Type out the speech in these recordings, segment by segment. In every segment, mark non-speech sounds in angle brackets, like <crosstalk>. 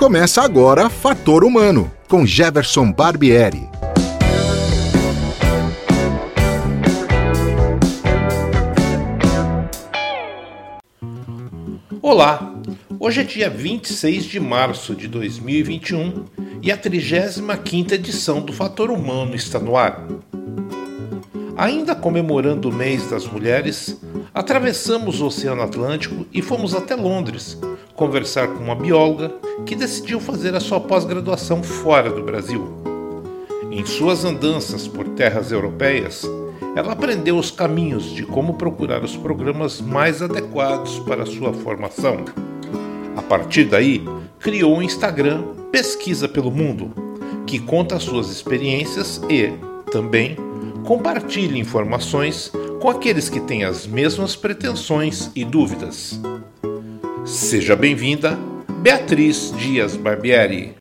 Começa agora Fator Humano, com Jefferson Barbieri. Olá, hoje é dia 26 de março de 2021 e a 35ª edição do Fator Humano está no ar. Ainda comemorando o mês das mulheres, atravessamos o Oceano Atlântico e fomos até Londres conversar com uma bióloga que decidiu fazer a sua pós-graduação fora do Brasil. Em suas andanças por terras europeias, ela aprendeu os caminhos de como procurar os programas mais adequados para sua formação. A partir daí, criou o Instagram Pesquisa pelo Mundo, que conta suas experiências e, também, compartilha informações com aqueles que têm as mesmas pretensões e dúvidas. Seja bem-vinda, Beatriz Dias Barbieri.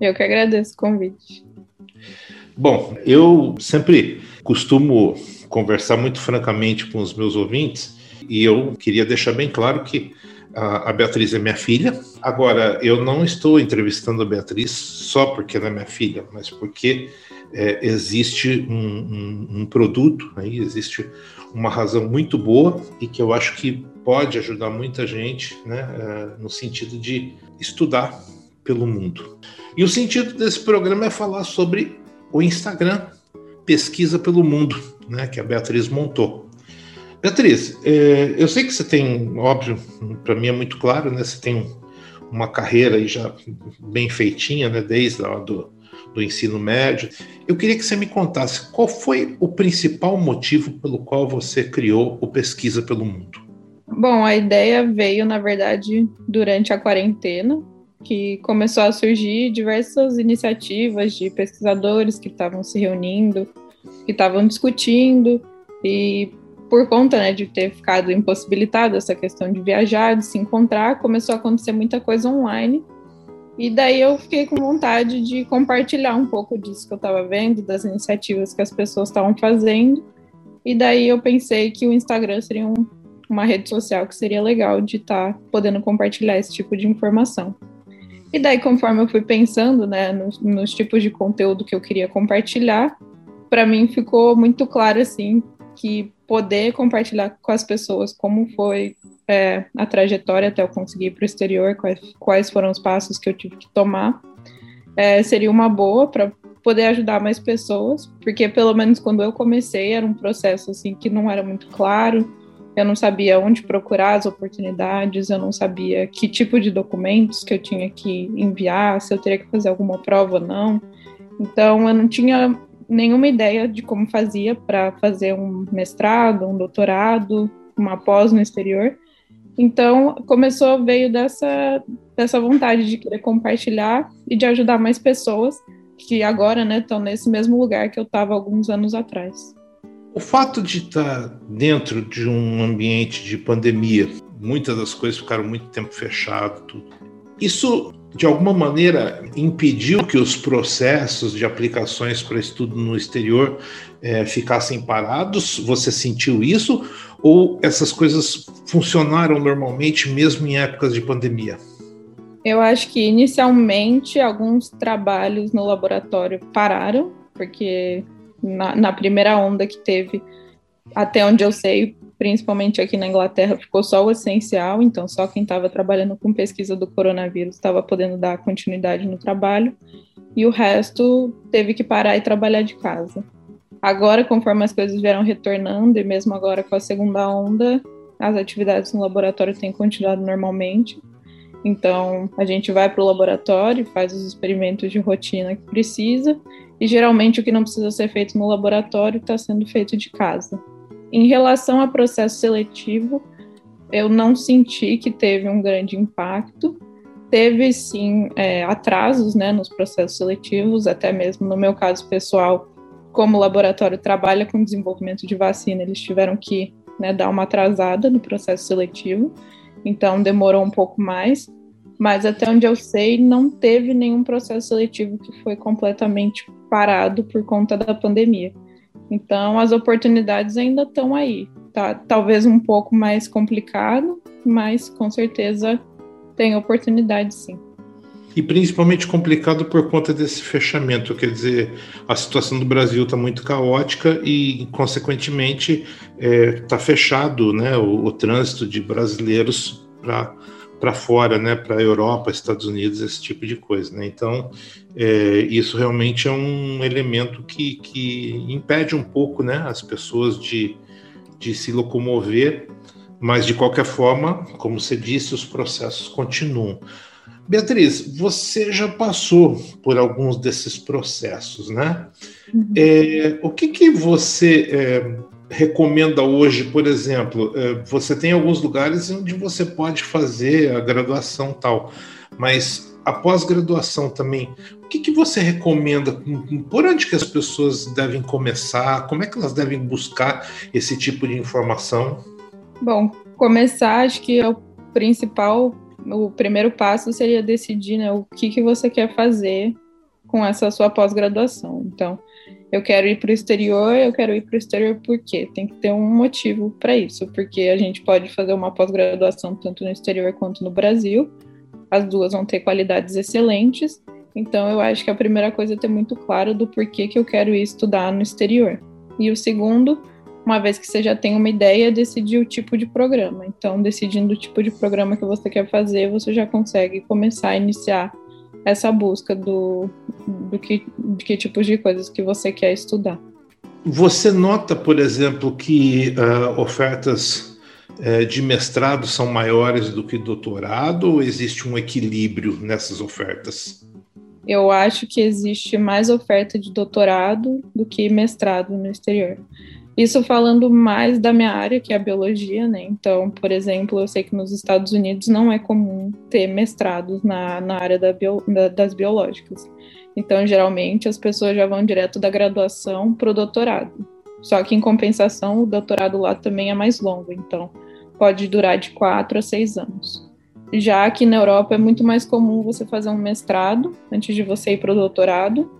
Eu que agradeço o convite. Bom, eu sempre costumo conversar muito francamente com os meus ouvintes e eu queria deixar bem claro que a Beatriz é minha filha. Agora, eu não estou entrevistando a Beatriz só porque ela é minha filha, mas porque é, existe um, um, um, produto, aí existe uma razão muito boa e que eu acho que pode ajudar muita gente né, é, no sentido de estudar pelo mundo. E o sentido desse programa é falar sobre o Instagram Pesquisa pelo Mundo, né, que a Beatriz montou. Beatriz, é, eu sei que você tem, óbvio, para mim é muito claro, né? Você tem uma carreira aí já bem feitinha, né? Desde lá do, do ensino médio. Eu queria que você me contasse qual foi o principal motivo pelo qual você criou o Pesquisa pelo Mundo. Bom, a ideia veio, na verdade, durante a quarentena, que começou a surgir diversas iniciativas de pesquisadores que estavam se reunindo, que estavam discutindo, e por conta né, de ter ficado impossibilitado essa questão de viajar, de se encontrar, começou a acontecer muita coisa online. E daí eu fiquei com vontade de compartilhar um pouco disso que eu estava vendo, das iniciativas que as pessoas estavam fazendo. E daí eu pensei que o Instagram seria um, uma rede social que seria legal de estar tá podendo compartilhar esse tipo de informação. E daí, conforme eu fui pensando né, nos, nos tipos de conteúdo que eu queria compartilhar, para mim ficou muito claro assim que poder compartilhar com as pessoas como foi é, a trajetória até eu conseguir ir para o exterior, quais, quais, foram os passos que eu tive que tomar, é, seria uma boa para poder ajudar mais pessoas, porque pelo menos quando eu comecei era um processo assim que não era muito claro, eu não sabia onde procurar as oportunidades, eu não sabia que tipo de documentos que eu tinha que enviar, se eu teria que fazer alguma prova ou não. Então eu não tinha nenhuma ideia de como fazia para fazer um mestrado, um doutorado, uma pós no exterior. Então, começou, veio dessa, dessa vontade de querer compartilhar e de ajudar mais pessoas que agora estão né, nesse mesmo lugar que eu estava alguns anos atrás. O fato de estar tá dentro de um ambiente de pandemia, muitas das coisas ficaram muito tempo fechado, tudo. Isso de alguma maneira impediu que os processos de aplicações para estudo no exterior é, ficassem parados? Você sentiu isso? Ou essas coisas funcionaram normalmente mesmo em épocas de pandemia? Eu acho que inicialmente alguns trabalhos no laboratório pararam, porque na, na primeira onda que teve, até onde eu sei, principalmente aqui na Inglaterra, ficou só o essencial, então só quem estava trabalhando com pesquisa do coronavírus estava podendo dar continuidade no trabalho, e o resto teve que parar e trabalhar de casa. Agora, conforme as coisas vieram retornando, e mesmo agora com a segunda onda, as atividades no laboratório têm continuado normalmente. Então, a gente vai para o laboratório, faz os experimentos de rotina que precisa, e geralmente o que não precisa ser feito no laboratório está sendo feito de casa. Em relação ao processo seletivo, eu não senti que teve um grande impacto. Teve sim é, atrasos né, nos processos seletivos, até mesmo no meu caso pessoal, como o laboratório trabalha com desenvolvimento de vacina, eles tiveram que né, dar uma atrasada no processo seletivo, então demorou um pouco mais. mas até onde eu sei, não teve nenhum processo seletivo que foi completamente parado por conta da pandemia. Então, as oportunidades ainda estão aí. Tá, talvez um pouco mais complicado, mas com certeza tem oportunidade sim. E principalmente complicado por conta desse fechamento, quer dizer, a situação do Brasil está muito caótica e, consequentemente, está é, tá fechado né, o, o trânsito de brasileiros para para fora, né, para a Europa, Estados Unidos, esse tipo de coisa. Né? Então, é, isso realmente é um elemento que, que impede um pouco né, as pessoas de, de se locomover, mas de qualquer forma, como você disse, os processos continuam. Beatriz, você já passou por alguns desses processos, né? Uhum. É, o que, que você é, recomenda hoje, por exemplo? É, você tem alguns lugares onde você pode fazer a graduação tal, mas a pós-graduação também, o que, que você recomenda? Por onde que as pessoas devem começar? Como é que elas devem buscar esse tipo de informação? Bom, começar, acho que é o principal, o primeiro passo seria decidir né, o que, que você quer fazer com essa sua pós-graduação. Então, eu quero ir para o exterior, eu quero ir para o exterior por quê? Tem que ter um motivo para isso, porque a gente pode fazer uma pós-graduação tanto no exterior quanto no Brasil, as duas vão ter qualidades excelentes, então eu acho que a primeira coisa é ter muito claro do porquê que eu quero ir estudar no exterior. E o segundo, uma vez que você já tem uma ideia, decidir o tipo de programa. Então, decidindo o tipo de programa que você quer fazer, você já consegue começar a iniciar essa busca do, do que, de que tipos de coisas que você quer estudar. Você nota, por exemplo, que uh, ofertas uh, de mestrado são maiores do que doutorado ou existe um equilíbrio nessas ofertas? Eu acho que existe mais oferta de doutorado do que mestrado no exterior. Isso falando mais da minha área, que é a biologia, né? Então, por exemplo, eu sei que nos Estados Unidos não é comum ter mestrados na, na área da bio, da, das biológicas. Então, geralmente, as pessoas já vão direto da graduação para o doutorado. Só que, em compensação, o doutorado lá também é mais longo, então pode durar de quatro a seis anos. Já que na Europa é muito mais comum você fazer um mestrado antes de você ir para o doutorado.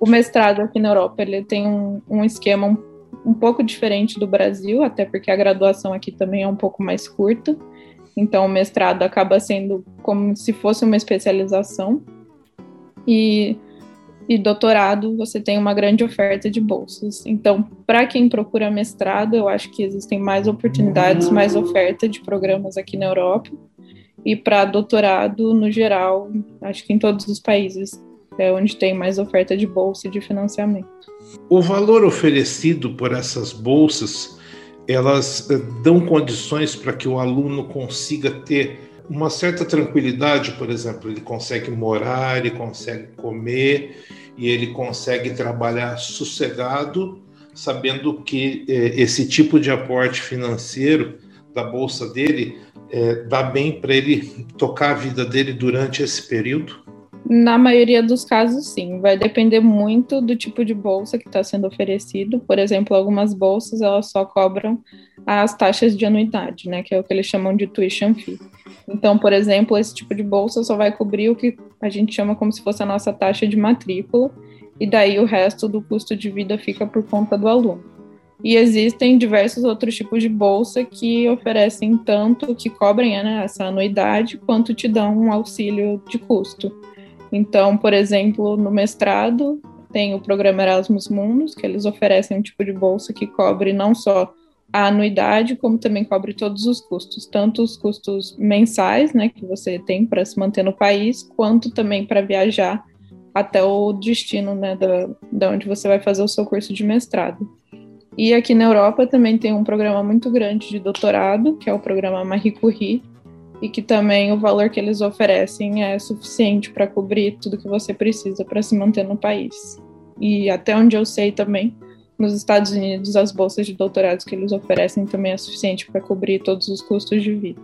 O mestrado aqui na Europa ele tem um, um esquema um um pouco diferente do Brasil, até porque a graduação aqui também é um pouco mais curta. Então, o mestrado acaba sendo como se fosse uma especialização. E, e doutorado, você tem uma grande oferta de bolsas. Então, para quem procura mestrado, eu acho que existem mais oportunidades, mais oferta de programas aqui na Europa. E para doutorado, no geral, acho que em todos os países é onde tem mais oferta de bolsa e de financiamento. O valor oferecido por essas bolsas, elas eh, dão condições para que o aluno consiga ter uma certa tranquilidade, por exemplo, ele consegue morar, ele consegue comer e ele consegue trabalhar sossegado, sabendo que eh, esse tipo de aporte financeiro da bolsa dele eh, dá bem para ele tocar a vida dele durante esse período? Na maioria dos casos, sim. Vai depender muito do tipo de bolsa que está sendo oferecido. Por exemplo, algumas bolsas elas só cobram as taxas de anuidade, né, que é o que eles chamam de tuition fee. Então, por exemplo, esse tipo de bolsa só vai cobrir o que a gente chama como se fosse a nossa taxa de matrícula, e daí o resto do custo de vida fica por conta do aluno. E existem diversos outros tipos de bolsa que oferecem tanto que cobrem né, essa anuidade, quanto te dão um auxílio de custo. Então, por exemplo, no mestrado tem o programa Erasmus Mundus, que eles oferecem um tipo de bolsa que cobre não só a anuidade, como também cobre todos os custos, tanto os custos mensais, né, que você tem para se manter no país, quanto também para viajar até o destino, né, da, da onde você vai fazer o seu curso de mestrado. E aqui na Europa também tem um programa muito grande de doutorado, que é o programa Marie Curie, e que também o valor que eles oferecem é suficiente para cobrir tudo que você precisa para se manter no país. E até onde eu sei também, nos Estados Unidos, as bolsas de doutorados que eles oferecem também é suficiente para cobrir todos os custos de vida.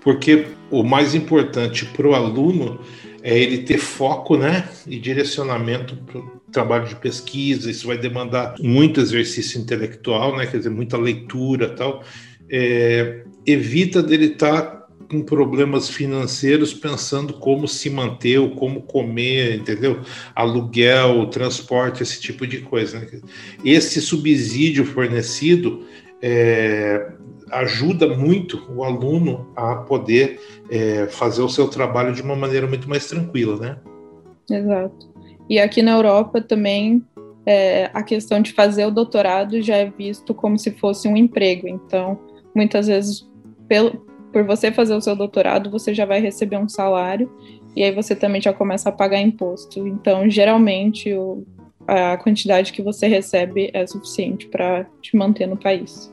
Porque o mais importante para o aluno é ele ter foco né, e direcionamento para o trabalho de pesquisa. Isso vai demandar muito exercício intelectual, né, quer dizer, muita leitura tal. É, evita dele estar tá com problemas financeiros pensando como se manter ou como comer, entendeu? Aluguel, transporte, esse tipo de coisa. Né? Esse subsídio fornecido é, ajuda muito o aluno a poder é, fazer o seu trabalho de uma maneira muito mais tranquila, né? Exato. E aqui na Europa também é, a questão de fazer o doutorado já é visto como se fosse um emprego. Então, muitas vezes, pelo, por você fazer o seu doutorado, você já vai receber um salário e aí você também já começa a pagar imposto. Então, geralmente, o, a quantidade que você recebe é suficiente para te manter no país.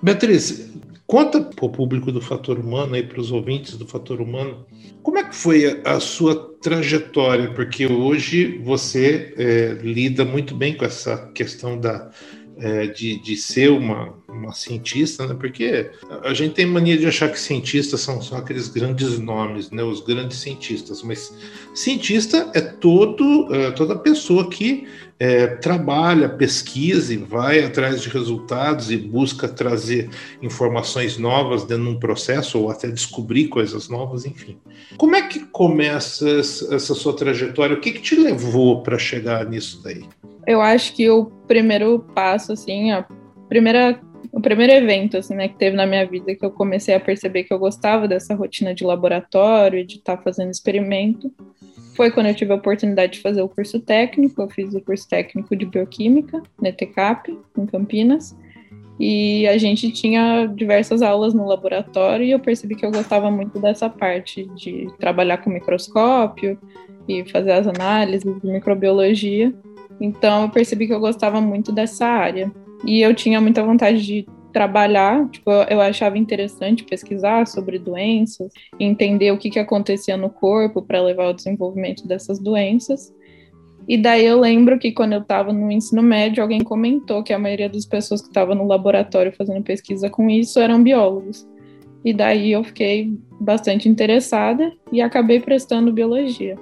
Beatriz, conta para o público do Fator Humano, para os ouvintes do Fator Humano, como é que foi a, a sua trajetória? Porque hoje você é, lida muito bem com essa questão da, é, de, de ser uma, uma cientista, né? Porque a gente tem mania de achar que cientistas são só aqueles grandes nomes, né? Os grandes cientistas, mas cientista é todo é, toda pessoa que é, trabalha, pesquisa e vai atrás de resultados e busca trazer informações novas dentro de um processo ou até descobrir coisas novas, enfim. Como é que começa essa sua trajetória? O que, que te levou para chegar nisso daí? Eu acho que o primeiro passo, assim, a primeira o primeiro evento assim, né, que teve na minha vida que eu comecei a perceber que eu gostava dessa rotina de laboratório, de estar tá fazendo experimento, foi quando eu tive a oportunidade de fazer o curso técnico. Eu fiz o curso técnico de bioquímica na ETCAP, em Campinas. E a gente tinha diversas aulas no laboratório e eu percebi que eu gostava muito dessa parte de trabalhar com microscópio e fazer as análises de microbiologia. Então eu percebi que eu gostava muito dessa área. E eu tinha muita vontade de trabalhar, tipo, eu achava interessante pesquisar sobre doenças, entender o que, que acontecia no corpo para levar ao desenvolvimento dessas doenças. E daí eu lembro que quando eu estava no ensino médio, alguém comentou que a maioria das pessoas que estavam no laboratório fazendo pesquisa com isso eram biólogos. E daí eu fiquei bastante interessada e acabei prestando biologia.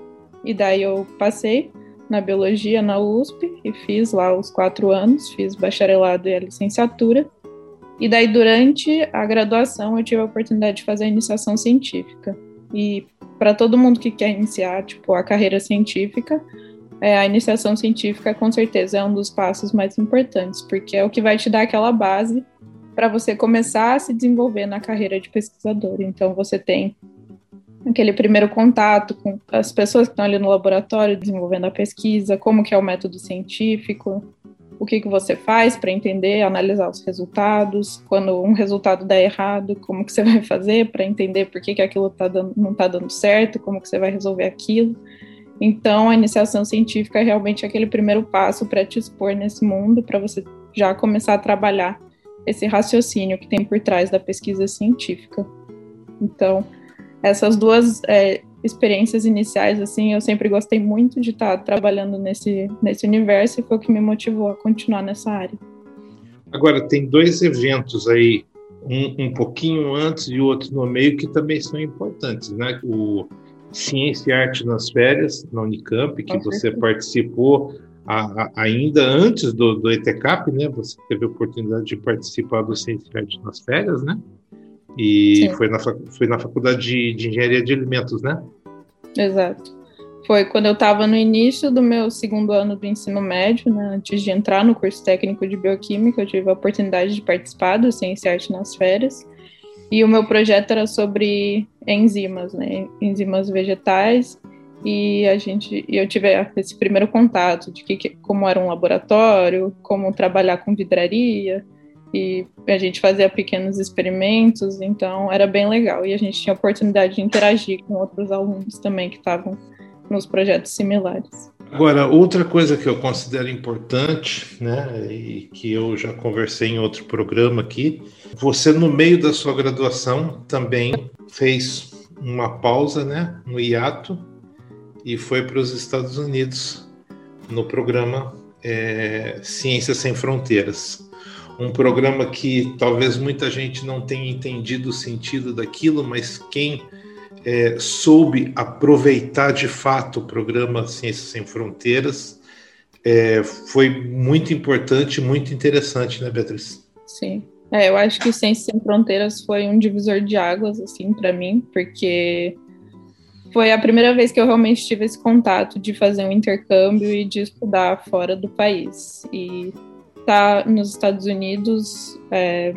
E daí eu passei na biologia na USP e fiz lá os quatro anos, fiz bacharelado e a licenciatura. E daí, durante a graduação, eu tive a oportunidade de fazer a iniciação científica. E para todo mundo que quer iniciar, tipo, a carreira científica, é, a iniciação científica, com certeza, é um dos passos mais importantes, porque é o que vai te dar aquela base para você começar a se desenvolver na carreira de pesquisador. Então, você tem aquele primeiro contato com as pessoas que estão ali no laboratório desenvolvendo a pesquisa, como que é o método científico, o que, que você faz para entender, analisar os resultados, quando um resultado dá errado, como que você vai fazer para entender por que, que aquilo tá dando, não está dando certo, como que você vai resolver aquilo. Então, a iniciação científica é realmente aquele primeiro passo para te expor nesse mundo, para você já começar a trabalhar esse raciocínio que tem por trás da pesquisa científica. Então, essas duas é, experiências iniciais, assim, eu sempre gostei muito de estar trabalhando nesse, nesse universo e foi o que me motivou a continuar nessa área. Agora, tem dois eventos aí, um, um pouquinho antes e outro no meio, que também são importantes, né? O Ciência e Arte nas Férias, na Unicamp, que você participou a, a, ainda antes do, do ETCAP, né? Você teve a oportunidade de participar do Ciência e Arte nas Férias, né? E foi na, foi na faculdade de, de, Engenharia de Alimentos, né? Exato. Foi quando eu estava no início do meu segundo ano do ensino médio, né, antes de entrar no curso técnico de bioquímica, eu tive a oportunidade de participar do Ciência e Arte nas férias. E o meu projeto era sobre enzimas, né, enzimas vegetais. E a gente, eu tive esse primeiro contato de que, como era um laboratório, como trabalhar com vidraria, e a gente fazia pequenos experimentos, então era bem legal. E a gente tinha a oportunidade de interagir com outros alunos também que estavam nos projetos similares. Agora, outra coisa que eu considero importante, né, e que eu já conversei em outro programa aqui, você no meio da sua graduação também fez uma pausa, né, no hiato, e foi para os Estados Unidos no programa é, Ciências Sem Fronteiras um programa que talvez muita gente não tenha entendido o sentido daquilo, mas quem é, soube aproveitar de fato o programa Ciências Sem Fronteiras é, foi muito importante, muito interessante, né, Beatriz? Sim, É, eu acho que Ciências Sem Fronteiras foi um divisor de águas, assim, para mim, porque foi a primeira vez que eu realmente tive esse contato de fazer um intercâmbio e de estudar fora do país. E tá nos Estados Unidos é,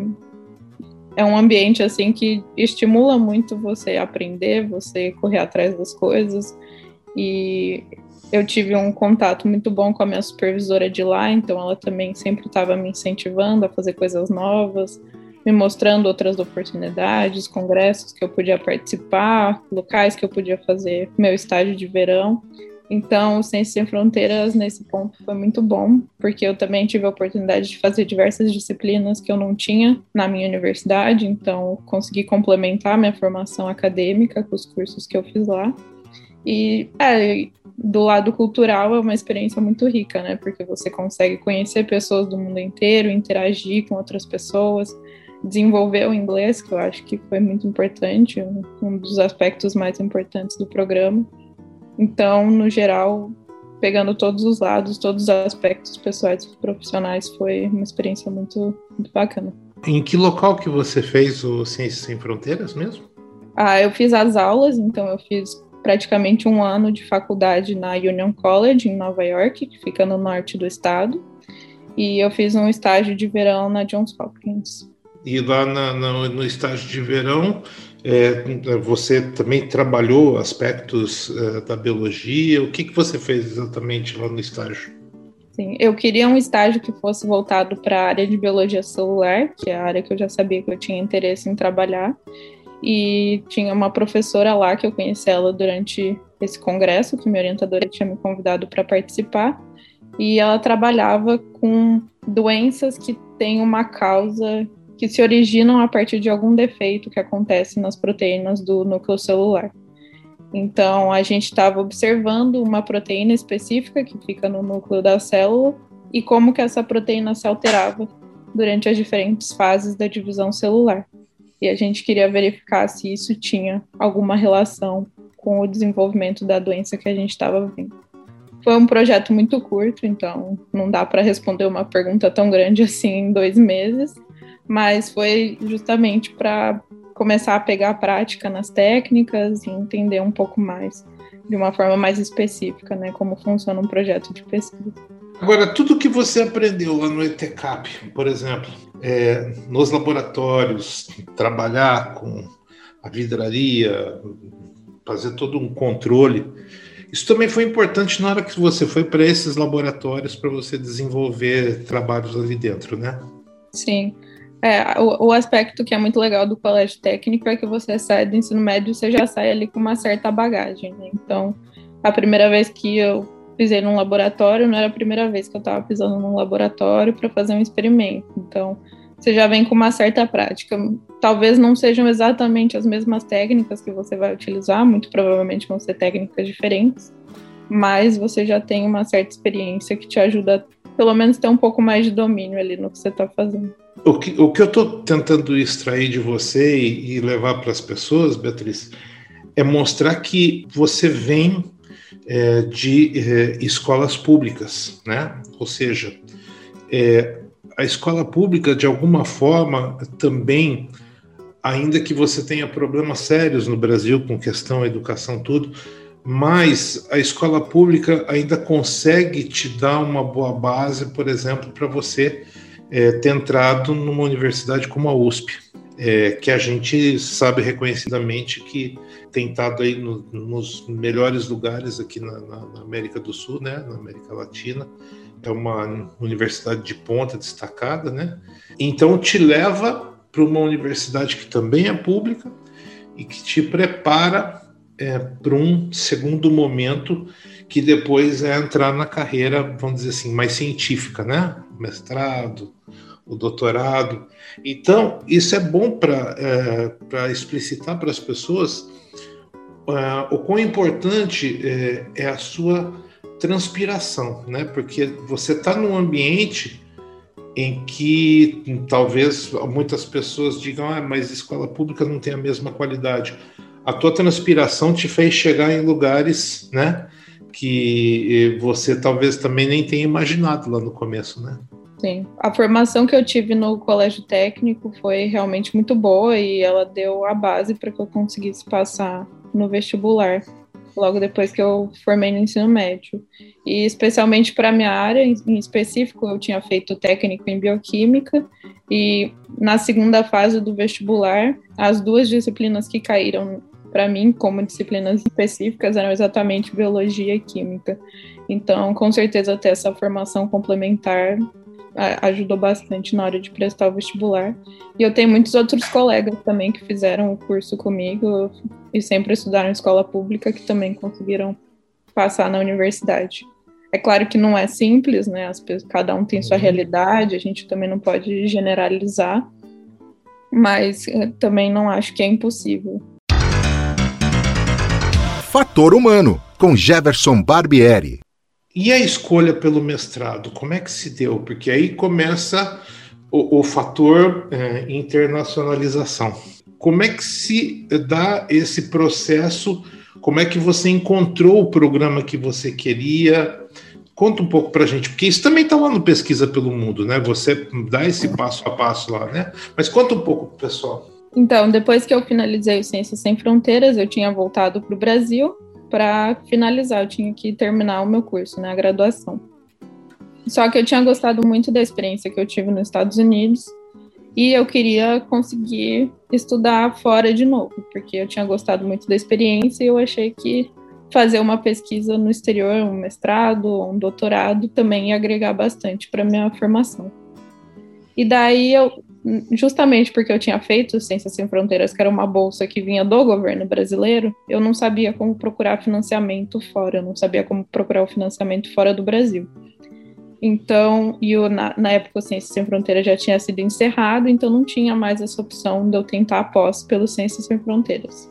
é um ambiente, assim, que estimula muito você aprender, você correr atrás das coisas. E eu tive um contato muito bom com a minha supervisora de lá, então ela também sempre estava me incentivando a fazer coisas novas, me mostrando outras oportunidades, congressos que eu podia participar, locais que eu podia fazer meu estágio de verão. Então, o Ciências Sem Fronteiras, nesse ponto, foi muito bom, porque eu também tive a oportunidade de fazer diversas disciplinas que eu não tinha na minha universidade, então consegui complementar minha formação acadêmica com os cursos que eu fiz lá. E é, do lado cultural é uma experiência muito rica, né? Porque você consegue conhecer pessoas do mundo inteiro, interagir com outras pessoas, desenvolver o inglês, que eu acho que foi muito importante, um dos aspectos mais importantes do programa. Então, no geral, pegando todos os lados, todos os aspectos pessoais e profissionais, foi uma experiência muito, muito bacana. Em que local que você fez o Ciências Sem Fronteiras mesmo? Ah, eu fiz as aulas, então eu fiz praticamente um ano de faculdade na Union College, em Nova York, que fica no norte do estado. E eu fiz um estágio de verão na Johns Hopkins. E lá na, na, no estágio de verão, é, você também trabalhou aspectos é, da biologia? O que, que você fez exatamente lá no estágio? Sim, eu queria um estágio que fosse voltado para a área de biologia celular, que é a área que eu já sabia que eu tinha interesse em trabalhar e tinha uma professora lá que eu conheci ela durante esse congresso que minha orientadora tinha me convidado para participar e ela trabalhava com doenças que têm uma causa que se originam a partir de algum defeito que acontece nas proteínas do núcleo celular. Então, a gente estava observando uma proteína específica que fica no núcleo da célula e como que essa proteína se alterava durante as diferentes fases da divisão celular e a gente queria verificar se isso tinha alguma relação com o desenvolvimento da doença que a gente estava vendo. Foi um projeto muito curto, então não dá para responder uma pergunta tão grande <laughs> assim em dois meses, mas foi justamente para começar a pegar a prática nas técnicas e entender um pouco mais, de uma forma mais específica, né, como funciona um projeto de pesquisa. Agora, tudo que você aprendeu lá no ETCAP, por exemplo, é, nos laboratórios, trabalhar com a vidraria, fazer todo um controle, isso também foi importante na hora que você foi para esses laboratórios para você desenvolver trabalhos ali dentro, né? Sim. É, o, o, aspecto que é muito legal do colégio técnico é que você sai do ensino médio, você já sai ali com uma certa bagagem, né? Então, a primeira vez que eu pisei num laboratório, não era a primeira vez que eu estava pisando num laboratório para fazer um experimento. Então, você já vem com uma certa prática. Talvez não sejam exatamente as mesmas técnicas que você vai utilizar, muito provavelmente vão ser técnicas diferentes, mas você já tem uma certa experiência que te ajuda, pelo menos, ter um pouco mais de domínio ali no que você está fazendo. O que, o que eu estou tentando extrair de você e, e levar para as pessoas, Beatriz, é mostrar que você vem é, de é, escolas públicas, né? Ou seja, é, a escola pública, de alguma forma, também, ainda que você tenha problemas sérios no Brasil com questão educação, tudo, mas a escola pública ainda consegue te dar uma boa base, por exemplo, para você é, ter entrado numa universidade como a USP, é, que a gente sabe reconhecidamente que tem estado aí no, nos melhores lugares aqui na, na, na, América do Sul, né, na América Latina. É uma universidade de ponta destacada, né? Então te leva para uma universidade que também é pública e que te prepara é, para um segundo momento que depois é entrar na carreira, vamos dizer assim, mais científica, né? Mestrado, o doutorado. Então, isso é bom para é, explicitar para as pessoas uh, o quão importante é, é, a sua transpiração, né? Porque você está num ambiente em que talvez muitas pessoas digam, ah, mas escola pública não tem a mesma qualidade. A tua transpiração te fez chegar em lugares, né? Que você talvez também nem tenha imaginado lá no começo, né? Sim. A formação que eu tive no colégio técnico foi realmente muito boa e ela deu a base para que eu conseguisse passar no vestibular, logo depois que eu formei no ensino médio. E especialmente para minha área em específico, eu tinha feito técnico em bioquímica e na segunda fase do vestibular, as duas disciplinas que caíram para mim como disciplinas específicas eram exatamente biologia e química. Então, com certeza ter essa formação complementar ajudou bastante na hora de prestar o vestibular. E eu tenho muitos outros colegas também que fizeram o curso comigo e sempre estudaram em escola pública que também conseguiram passar na universidade. É claro que não é simples, né? As, cada um tem sua uhum. realidade, a gente também não pode generalizar, mas eh, também não acho que é impossível. Fator Humano, com Jefferson Barbieri. E a escolha pelo mestrado, como é que se deu? Porque aí começa o, o fator é, internacionalização. Como é que se dá esse processo? Como é que você encontrou o programa que você queria? Conta um pouco para a gente, porque isso também está lá no Pesquisa pelo Mundo, né? Você dá esse passo a passo lá, né? Mas conta um pouco pessoal. Então, depois que eu finalizei o Ciências Sem Fronteiras, eu tinha voltado para o Brasil para finalizar, eu tinha que terminar o meu curso, né, a graduação. Só que eu tinha gostado muito da experiência que eu tive nos Estados Unidos e eu queria conseguir estudar fora de novo, porque eu tinha gostado muito da experiência e eu achei que fazer uma pesquisa no exterior, um mestrado, um doutorado, também ia agregar bastante para minha formação. E daí eu justamente porque eu tinha feito Ciências Sem Fronteiras, que era uma bolsa que vinha do governo brasileiro, eu não sabia como procurar financiamento fora, eu não sabia como procurar o financiamento fora do Brasil. Então, e eu, na, na época o Ciências Sem Fronteiras já tinha sido encerrado, então não tinha mais essa opção de eu tentar a pós pelo Ciências Sem Fronteiras.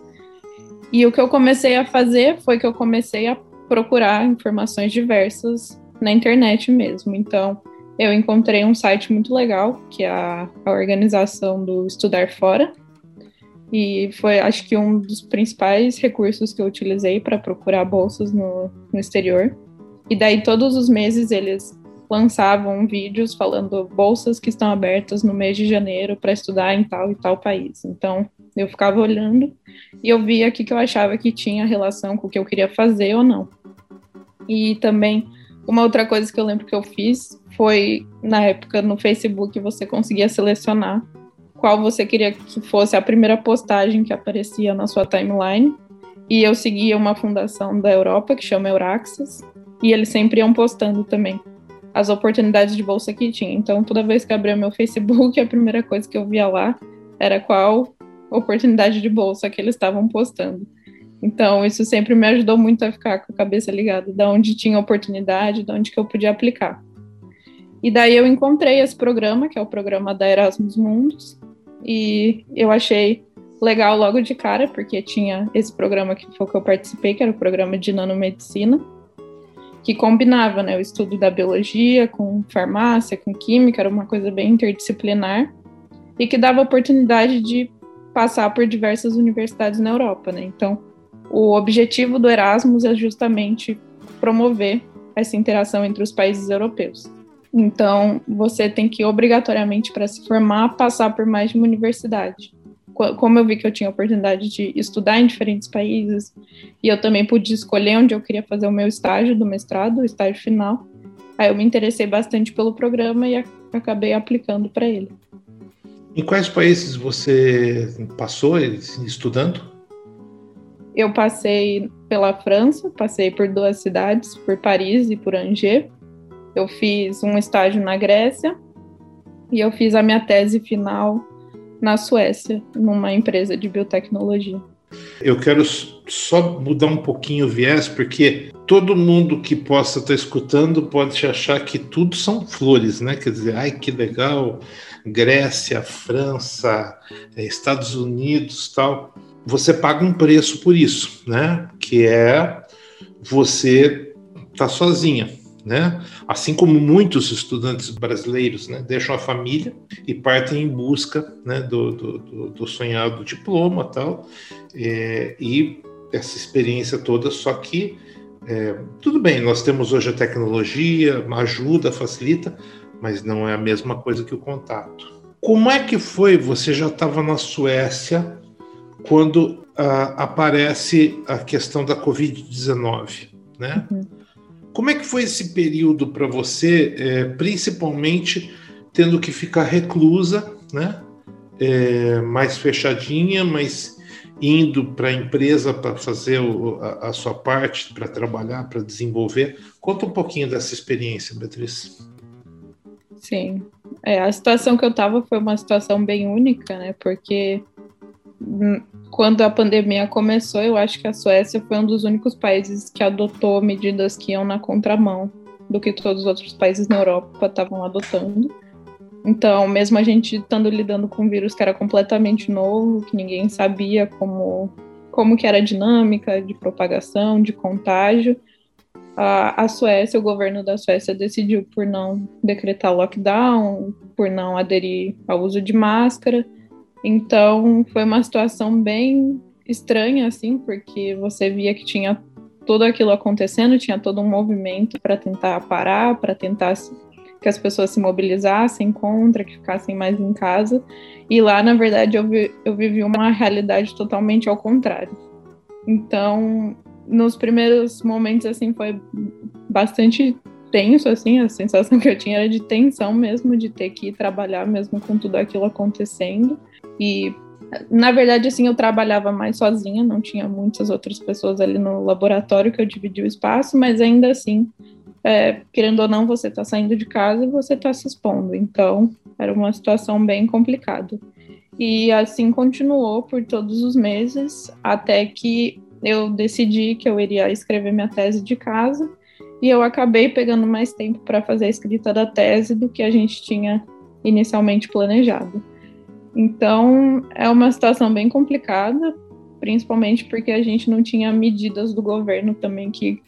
E o que eu comecei a fazer foi que eu comecei a procurar informações diversas na internet mesmo. Então, eu encontrei um site muito legal, que é a, organização do Estudar Fora, e foi, acho que, um dos principais recursos que eu utilizei para procurar bolsas no, no exterior. E daí, todos os meses, eles lançavam vídeos falando bolsas que estão abertas no mês de janeiro para estudar em tal e tal país. Então, eu ficava olhando e eu via o que eu achava que tinha relação com o que eu queria fazer ou não. E também uma outra coisa que eu lembro que eu fiz foi, na época, no Facebook, você conseguia selecionar qual você queria que fosse a primeira postagem que aparecia na sua timeline. E eu seguia uma fundação da Europa que chama Euraxis, e eles sempre iam postando também as oportunidades de bolsa que tinha. Então, toda vez que abria meu Facebook, <laughs> a primeira coisa que eu via lá era qual oportunidade de bolsa que eles estavam postando. Então, isso sempre me ajudou muito a ficar com a cabeça ligada, de onde tinha oportunidade, de onde que eu podia aplicar. E daí eu encontrei esse programa, que é o programa da Erasmus Mundus, e eu achei legal logo de cara, porque tinha esse programa que foi que eu participei, que era o programa de nanomedicina, que combinava né, o estudo da biologia com farmácia, com química, era uma coisa bem interdisciplinar, e que dava oportunidade de passar por diversas universidades na Europa, né? Então, o objetivo do Erasmus é justamente promover essa interação entre os países europeus. Então, você tem que obrigatoriamente para se formar passar por mais de uma universidade. Como eu vi que eu tinha a oportunidade de estudar em diferentes países e eu também pude escolher onde eu queria fazer o meu estágio do mestrado, o estágio final, aí eu me interessei bastante pelo programa e acabei aplicando para ele. Em quais países você passou estudando? Eu passei pela França, passei por duas cidades, por Paris e por Angers. Eu fiz um estágio na Grécia e eu fiz a minha tese final na Suécia, numa empresa de biotecnologia. Eu quero só mudar um pouquinho o viés, porque todo mundo que possa estar escutando pode achar que tudo são flores, né? Quer dizer, ai que legal, Grécia, França, Estados Unidos, tal você paga um preço por isso, né? Que é você estar tá sozinha, né? Assim como muitos estudantes brasileiros, né, deixam a família e partem em busca, né, do, do, do sonhado diploma, tal, é, e essa experiência toda. Só que é, tudo bem, nós temos hoje a tecnologia, ajuda, facilita, mas não é a mesma coisa que o contato. Como é que foi? Você já estava na Suécia quando ah, aparece a questão da Covid-19, né? Uhum. Como é que foi esse período para você, é, principalmente tendo que ficar reclusa, né? É, mais fechadinha, mas indo para a empresa para fazer o, a, a, sua parte, para trabalhar, para desenvolver. Conta um pouquinho dessa experiência, Beatriz. Sim, é, a situação que eu estava foi uma situação bem única, né? Porque hum, quando a pandemia começou, eu acho que a Suécia foi um dos únicos países que adotou medidas que iam na contramão do que todos os outros países na Europa estavam adotando. Então, mesmo a gente estando lidando com um vírus que era completamente novo, que ninguém sabia como, como que era a dinâmica de propagação, de contágio, a, a Suécia, o governo da Suécia decidiu por não decretar lockdown, por não aderir ao uso de máscara. Então, foi uma situação bem estranha, assim, porque você via que tinha tudo aquilo acontecendo, tinha todo um movimento para tentar parar, para tentar que as pessoas se mobilizassem contra, que ficassem mais em casa. E lá, na verdade, eu, vi, eu vivi uma realidade totalmente ao contrário. Então, nos primeiros momentos, assim, foi bastante tenso, assim, a sensação que eu tinha era de tensão mesmo, de ter que trabalhar mesmo com tudo aquilo acontecendo. E, na verdade, assim, eu trabalhava mais sozinha, não tinha muitas outras pessoas ali no laboratório que eu dividi o espaço, mas ainda assim é, querendo ou não, você está saindo de casa e você está se expondo. Então, era uma situação bem complicada. E assim continuou por todos os meses, até que eu decidi que eu iria escrever minha tese de casa, e eu acabei pegando mais tempo para fazer a escrita da tese do que a gente tinha inicialmente planejado. Então, é uma situação bem complicada, principalmente porque a gente não tinha medidas do governo também que,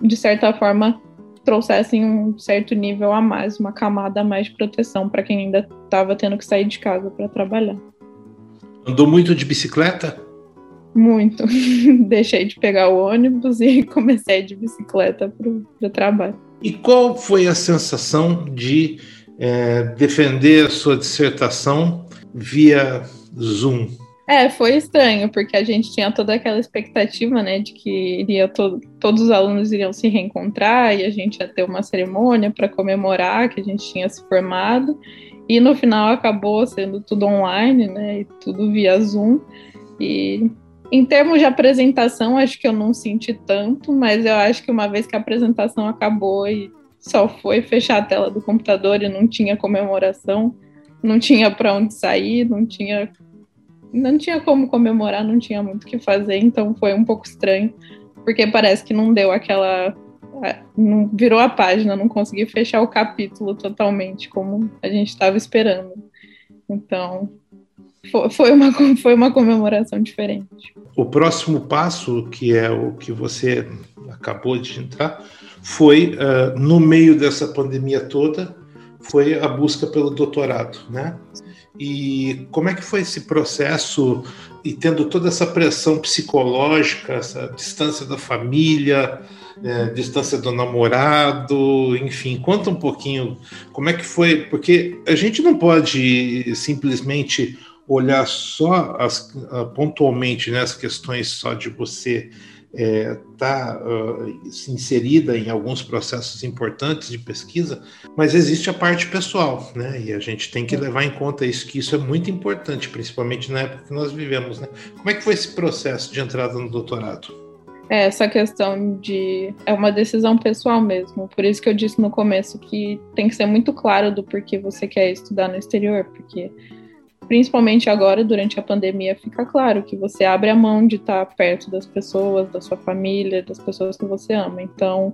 de certa forma, trouxessem um certo nível a mais, uma camada a mais de proteção para quem ainda estava tendo que sair de casa para trabalhar. Andou muito de bicicleta? Muito. <laughs> Deixei de pegar o ônibus e <laughs> comecei de bicicleta para o trabalho. E qual foi a sensação de é, defender a sua dissertação via Zoom? É, foi estranho, porque a gente tinha toda aquela expectativa, né, de que iria to todos os alunos iriam se reencontrar e a gente ia ter uma cerimônia para comemorar que a gente tinha se formado. E no final acabou sendo tudo online, né, e tudo via Zoom. E em termos de apresentação, acho que eu não senti tanto, mas eu acho que uma vez que a apresentação acabou e só foi fechar a tela do computador e não tinha comemoração, não tinha para onde sair, não tinha não tinha como comemorar, não tinha muito o que fazer, então foi um pouco estranho, porque parece que não deu aquela. Não virou a página, não consegui fechar o capítulo totalmente como a gente estava esperando. Então, foi uma, <laughs> foi uma comemoração diferente. O próximo passo, que é o que você acabou de entrar, foi, uh, no meio dessa pandemia toda, foi a busca pelo doutorado, né? E como é que foi esse processo e tendo toda essa pressão psicológica, essa distância da família, é, distância do namorado, enfim, conta um pouquinho como é que foi, porque a gente não pode simplesmente olhar só as, pontualmente né, as questões só de você está é, tá, uh, inserida em alguns processos importantes de pesquisa, mas existe a parte pessoal, né? E a gente tem que levar em conta isso, que isso é muito importante, principalmente na época que nós vivemos, né? Como é que foi esse processo de entrada no doutorado? É, essa questão de. É uma decisão pessoal mesmo. Por isso que eu disse no começo que tem que ser muito claro do porquê você quer estudar no exterior, porque principalmente agora, durante a pandemia, fica claro que você abre a mão de estar perto das pessoas, da sua família, das pessoas que você ama. Então,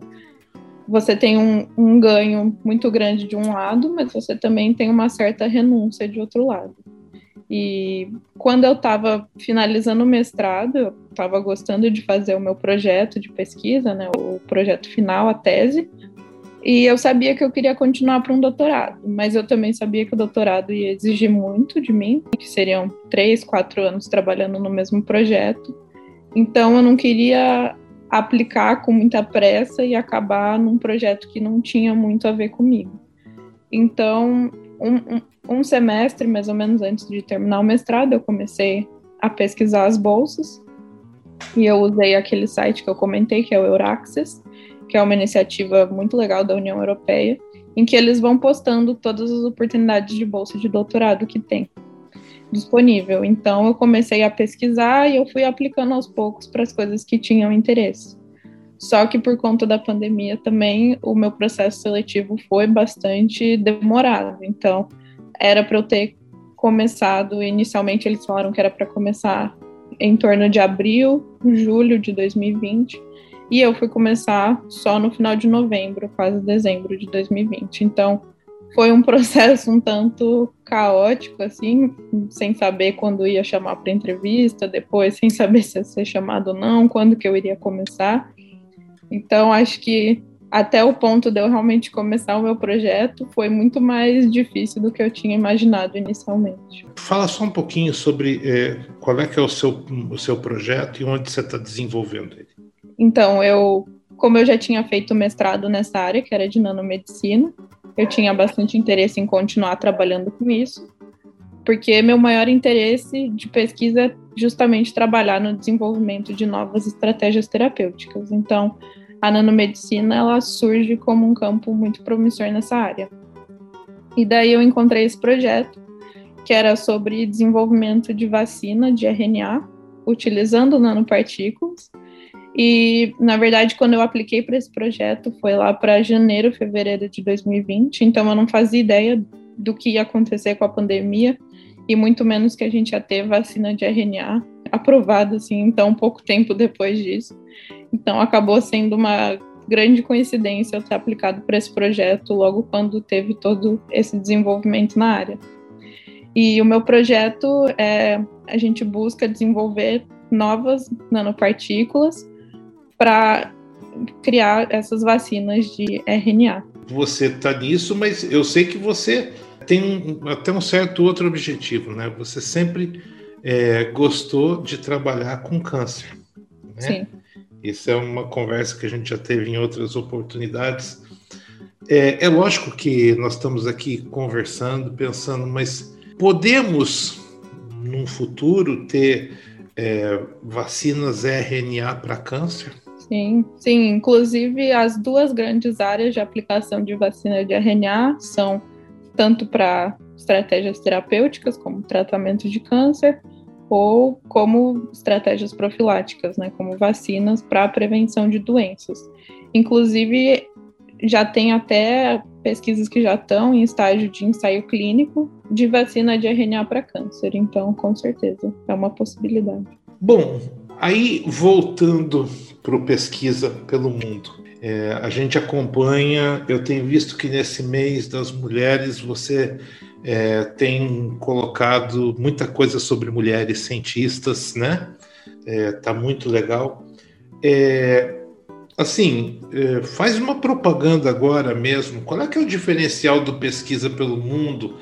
você tem um, um ganho muito grande de um lado, mas você também tem uma certa renúncia de outro lado. E quando eu estava finalizando o mestrado, eu estava gostando de fazer o meu projeto de pesquisa, né, o projeto final, a tese, e eu sabia que eu queria continuar para um doutorado, mas eu também sabia que o doutorado ia exigir muito de mim, que seriam três, quatro anos trabalhando no mesmo projeto. Então eu não queria aplicar com muita pressa e acabar num projeto que não tinha muito a ver comigo. Então, um, um, semestre mais ou menos antes de terminar o mestrado, eu comecei a pesquisar as bolsas e eu usei aquele site que eu comentei, que é o Euraccess, que é uma iniciativa muito legal da União Europeia, em que eles vão postando todas as oportunidades de bolsa de doutorado que tem disponível. Então eu comecei a pesquisar e eu fui aplicando aos poucos para as coisas que tinham interesse. Só que por conta da pandemia também o meu processo seletivo foi bastante demorado. Então era para eu ter começado inicialmente eles falaram que era para começar em torno de abril, julho de 2020. E eu fui começar só no final de novembro, quase dezembro de 2020. Então, foi um <laughs> processo um tanto caótico, assim, sem saber quando ia chamar para entrevista, depois sem saber se ia ser chamado ou não, quando que eu iria começar. Então, acho que até o ponto de eu realmente começar o meu projeto foi muito mais difícil do que eu tinha imaginado inicialmente. Fala só um pouquinho sobre é, qual é que é o seu, o seu projeto e onde você está desenvolvendo ele. Então, eu, como eu já tinha feito mestrado nessa área, que era de nanomedicina, eu tinha bastante interesse em continuar trabalhando com isso, porque meu maior interesse de pesquisa é justamente trabalhar no desenvolvimento de novas estratégias terapêuticas. Então, a nanomedicina ela surge como um campo muito promissor nessa área. E daí eu encontrei esse projeto que era sobre desenvolvimento de vacina de RNA utilizando nanopartículas e, na verdade, quando eu apliquei para esse projeto, foi lá para janeiro, fevereiro de 2020, então eu não fazia ideia do que ia acontecer com a pandemia, e muito menos que a gente ia ter vacina de RNA aprovada, assim, então pouco tempo depois disso. Então acabou sendo uma grande coincidência eu ter aplicado para esse projeto logo quando teve todo esse desenvolvimento na área. E o meu projeto é a gente busca desenvolver novas nanopartículas para criar essas vacinas de RNA. Você está nisso, mas eu sei que você tem até um certo outro objetivo, né? Você sempre é, gostou de trabalhar com câncer, né? Sim. Isso é uma conversa que a gente já teve em outras oportunidades. É, é lógico que nós estamos aqui conversando, pensando, mas podemos, num futuro, ter é, vacinas RNA para câncer? Sim, sim. Inclusive, as duas grandes áreas de aplicação de vacina de RNA são tanto para estratégias terapêuticas, como tratamento de câncer, ou como estratégias profiláticas, né, como vacinas para prevenção de doenças. Inclusive, já tem até pesquisas que já estão em estágio de ensaio clínico de vacina de RNA para câncer, então, com certeza, é uma possibilidade. Bom, Aí, voltando para o Pesquisa pelo Mundo, é, a gente acompanha, eu tenho visto que nesse mês das mulheres você é, tem colocado muita coisa sobre mulheres cientistas, né? É, tá muito legal. É, assim, é, faz uma propaganda agora mesmo. Qual é que é o diferencial do Pesquisa pelo Mundo?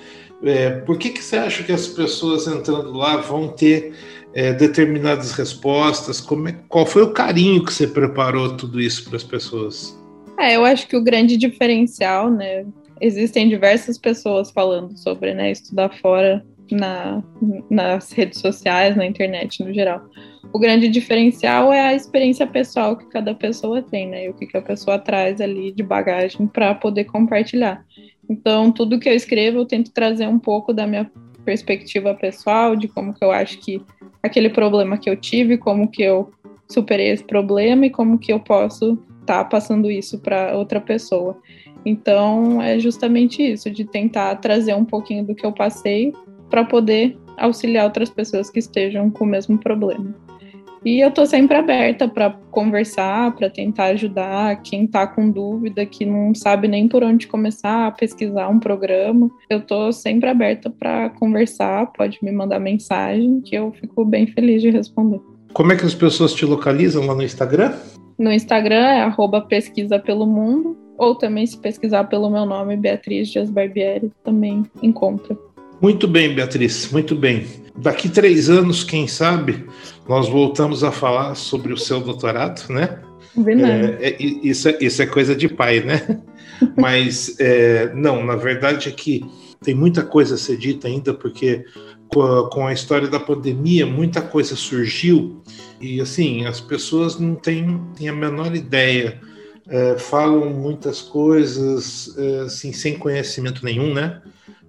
É, por que, que você acha que as pessoas entrando lá vão ter é, determinadas respostas? Como é, qual foi o carinho que você preparou tudo isso para as pessoas? É, eu acho que o grande diferencial, né? Existem diversas pessoas falando sobre né, estudar fora na, nas redes sociais, na internet no geral. O grande diferencial é a experiência pessoal que cada pessoa tem, né? E o que, que a pessoa traz ali de bagagem para poder compartilhar. Então, tudo que eu escrevo, eu tento trazer um pouco da minha perspectiva pessoal, de como que eu acho que aquele problema que eu tive, como que eu superei esse problema e como que eu posso estar tá passando isso para outra pessoa. Então, é justamente isso, de tentar trazer um pouquinho do que eu passei para poder auxiliar outras pessoas que estejam com o mesmo problema. E eu estou sempre aberta para conversar, para tentar ajudar quem está com dúvida, que não sabe nem por onde começar a pesquisar um programa. Eu estou sempre aberta para conversar, pode me mandar mensagem, que eu fico bem feliz de responder. Como é que as pessoas te localizam lá no Instagram? No Instagram é arroba pesquisa pelo mundo, ou também se pesquisar pelo meu nome, Beatriz Dias Barbieri, também encontra. Muito bem, Beatriz, muito bem. Daqui três anos, quem sabe, nós voltamos a falar sobre o seu doutorado, né? É, é, isso, é, isso é coisa de pai, né? <laughs> Mas, é, não, na verdade é que tem muita coisa a ser dita ainda, porque com a, com a história da pandemia, muita coisa surgiu e, assim, as pessoas não têm, têm a menor ideia. É, falam muitas coisas é, assim, sem conhecimento nenhum, né?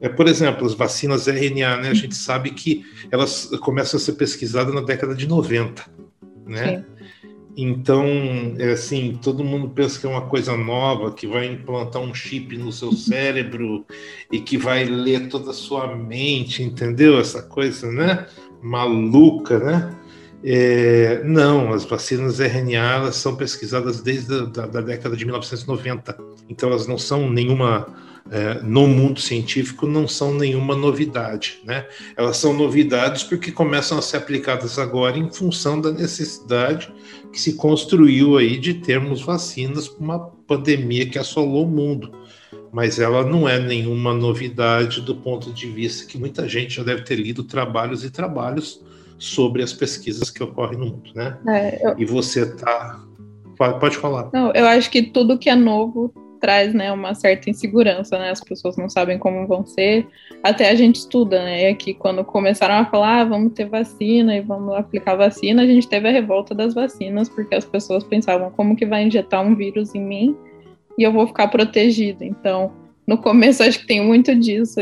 É, por exemplo, as vacinas RNA, né? A gente sabe que elas começam a ser pesquisadas na década de 90, né? Sim. Então, é assim, todo mundo pensa que é uma coisa nova, que vai implantar um chip no seu <laughs> cérebro e que vai ler toda a sua mente, entendeu? Essa coisa, né? Maluca, né? É, não, as vacinas RNA são pesquisadas desde a da, da década de 1990. Então, elas não são nenhuma é, no mundo científico não são nenhuma novidade. Né? Elas são novidades porque começam a ser aplicadas agora em função da necessidade que se construiu aí de termos vacinas para uma pandemia que assolou o mundo. Mas ela não é nenhuma novidade do ponto de vista que muita gente já deve ter lido trabalhos e trabalhos sobre as pesquisas que ocorrem no mundo, né? É, eu... E você está Pode falar. Não, eu acho que tudo que é novo traz né, uma certa insegurança, né? As pessoas não sabem como vão ser. Até a gente estuda, né? É que quando começaram a falar, ah, vamos ter vacina e vamos aplicar vacina, a gente teve a revolta das vacinas, porque as pessoas pensavam como que vai injetar um vírus em mim e eu vou ficar protegida. Então, no começo acho que tem muito disso,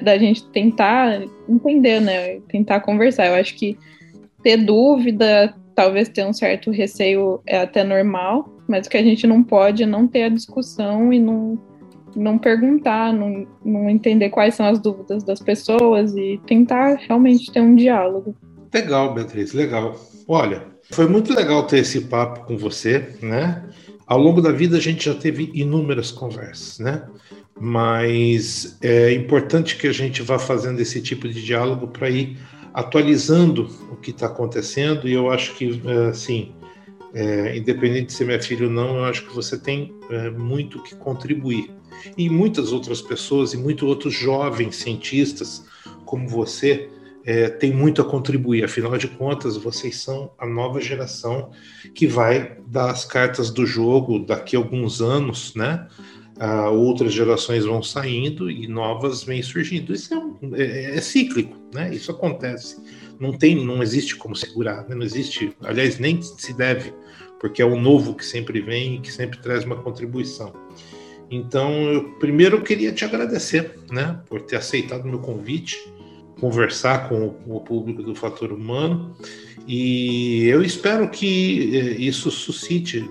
da gente tentar entender, né? Tentar conversar. Eu acho que ter dúvida, talvez ter um certo receio é até normal, mas o que a gente não pode é não ter a discussão e não, não perguntar, não, não entender quais são as dúvidas das pessoas e tentar realmente ter um diálogo. Legal, Beatriz, legal. Olha, foi muito legal ter esse papo com você, né? Ao longo da vida a gente já teve inúmeras conversas, né? Mas é importante que a gente vá fazendo esse tipo de diálogo para ir atualizando o que está acontecendo e eu acho que, assim, é, independente de ser minha filha ou não, eu acho que você tem é, muito que contribuir. E muitas outras pessoas e muitos outros jovens cientistas como você é, têm muito a contribuir. Afinal de contas, vocês são a nova geração que vai dar as cartas do jogo daqui a alguns anos, né? Ah, outras gerações vão saindo e novas vêm surgindo. Isso é, um, é, é cíclico, né? Isso acontece não tem, não existe como segurar, né? não existe, aliás, nem se deve, porque é o novo que sempre vem e que sempre traz uma contribuição. Então, eu primeiro eu queria te agradecer, né, por ter aceitado o meu convite, conversar com o, público do Fator Humano, e eu espero que eh, isso suscite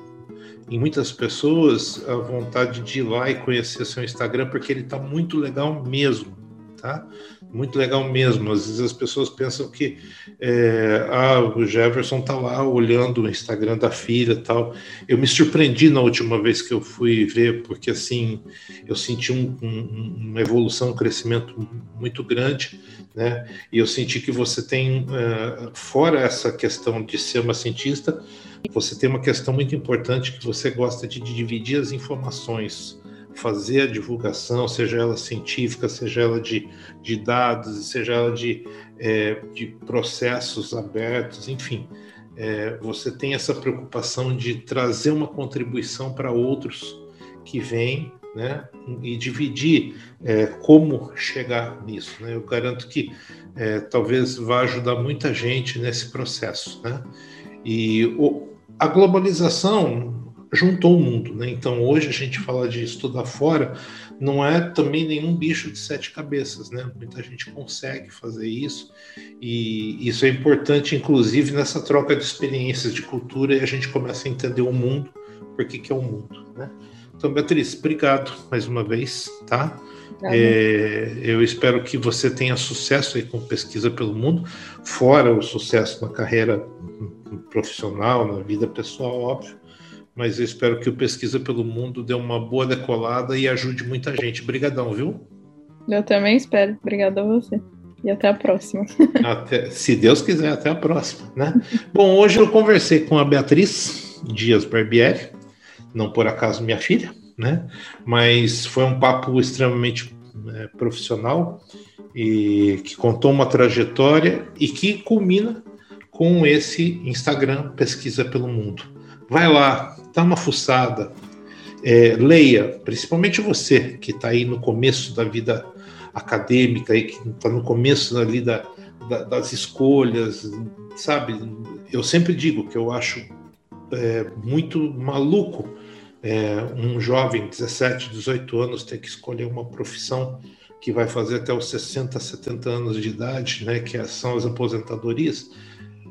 em muitas pessoas a vontade de ir lá e conhecer seu Instagram, porque ele está muito legal mesmo, tá? Muito legal mesmo. Às vezes as pessoas pensam que é, ah, o Jefferson tá lá olhando o Instagram da filha tal. Eu me surpreendi na última vez que eu fui ver, porque assim eu senti um, um, uma evolução, um crescimento muito grande, né? E eu senti que você tem, é, fora essa questão de ser uma cientista, você tem uma questão muito importante que você gosta de dividir as informações fazer a divulgação, seja ela científica, seja ela de, de dados, seja ela de, é, de processos abertos, enfim, é, você tem essa preocupação de trazer uma contribuição para outros que vêm, né, e dividir é, como chegar nisso. Né? Eu garanto que é, talvez vá ajudar muita gente nesse processo. Né? E o, a globalização juntou o mundo. Né? Então, hoje a gente fala de estudar fora, não é também nenhum bicho de sete cabeças. Né? Muita gente consegue fazer isso, e isso é importante, inclusive, nessa troca de experiências de cultura, e a gente começa a entender o mundo, por que, que é o mundo. Né? Então, Beatriz, obrigado mais uma vez, tá? É, eu espero que você tenha sucesso aí com pesquisa pelo mundo, fora o sucesso na carreira profissional, na vida pessoal, óbvio, mas eu espero que o Pesquisa pelo Mundo dê uma boa decolada e ajude muita gente. Obrigadão, viu? Eu também espero. Obrigada a você. E até a próxima. <laughs> Até, se Deus quiser, até a próxima, né? Bom, hoje eu conversei com a Beatriz Dias Barbieri, não por acaso minha filha, né? Mas foi um papo extremamente é, profissional e que contou uma trajetória e que culmina com esse Instagram Pesquisa pelo Mundo. vai lá, dá uma fuçada, é, leia, principalmente você que está aí no começo da vida acadêmica, que está no começo ali da, da, das escolhas, sabe? Eu sempre digo que eu acho é, muito maluco é, um jovem, 17, 18 anos, ter que escolher uma profissão que vai fazer até os 60, 70 anos de idade, né, que são as aposentadorias.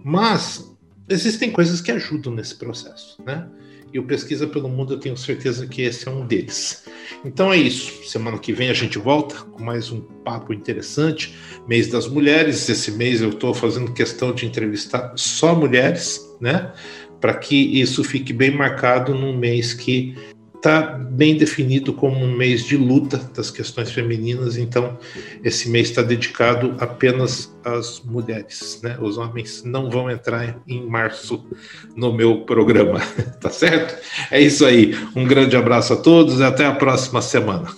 Mas existem coisas que ajudam nesse processo, né? E o Pesquisa pelo Mundo eu tenho certeza que esse é um deles. Então é isso. Semana que vem a gente volta com mais um papo interessante. Mês das Mulheres. Esse mês eu estou fazendo questão de entrevistar só mulheres, né? Para que isso fique bem marcado num mês que está bem definido como um mês de luta das questões femininas, então esse mês está dedicado apenas às mulheres, né? Os homens não vão entrar em março no meu programa, <laughs> tá certo? É isso aí. Um grande abraço a todos e até a próxima semana.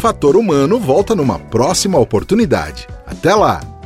Fator Humano volta numa próxima oportunidade. Até lá!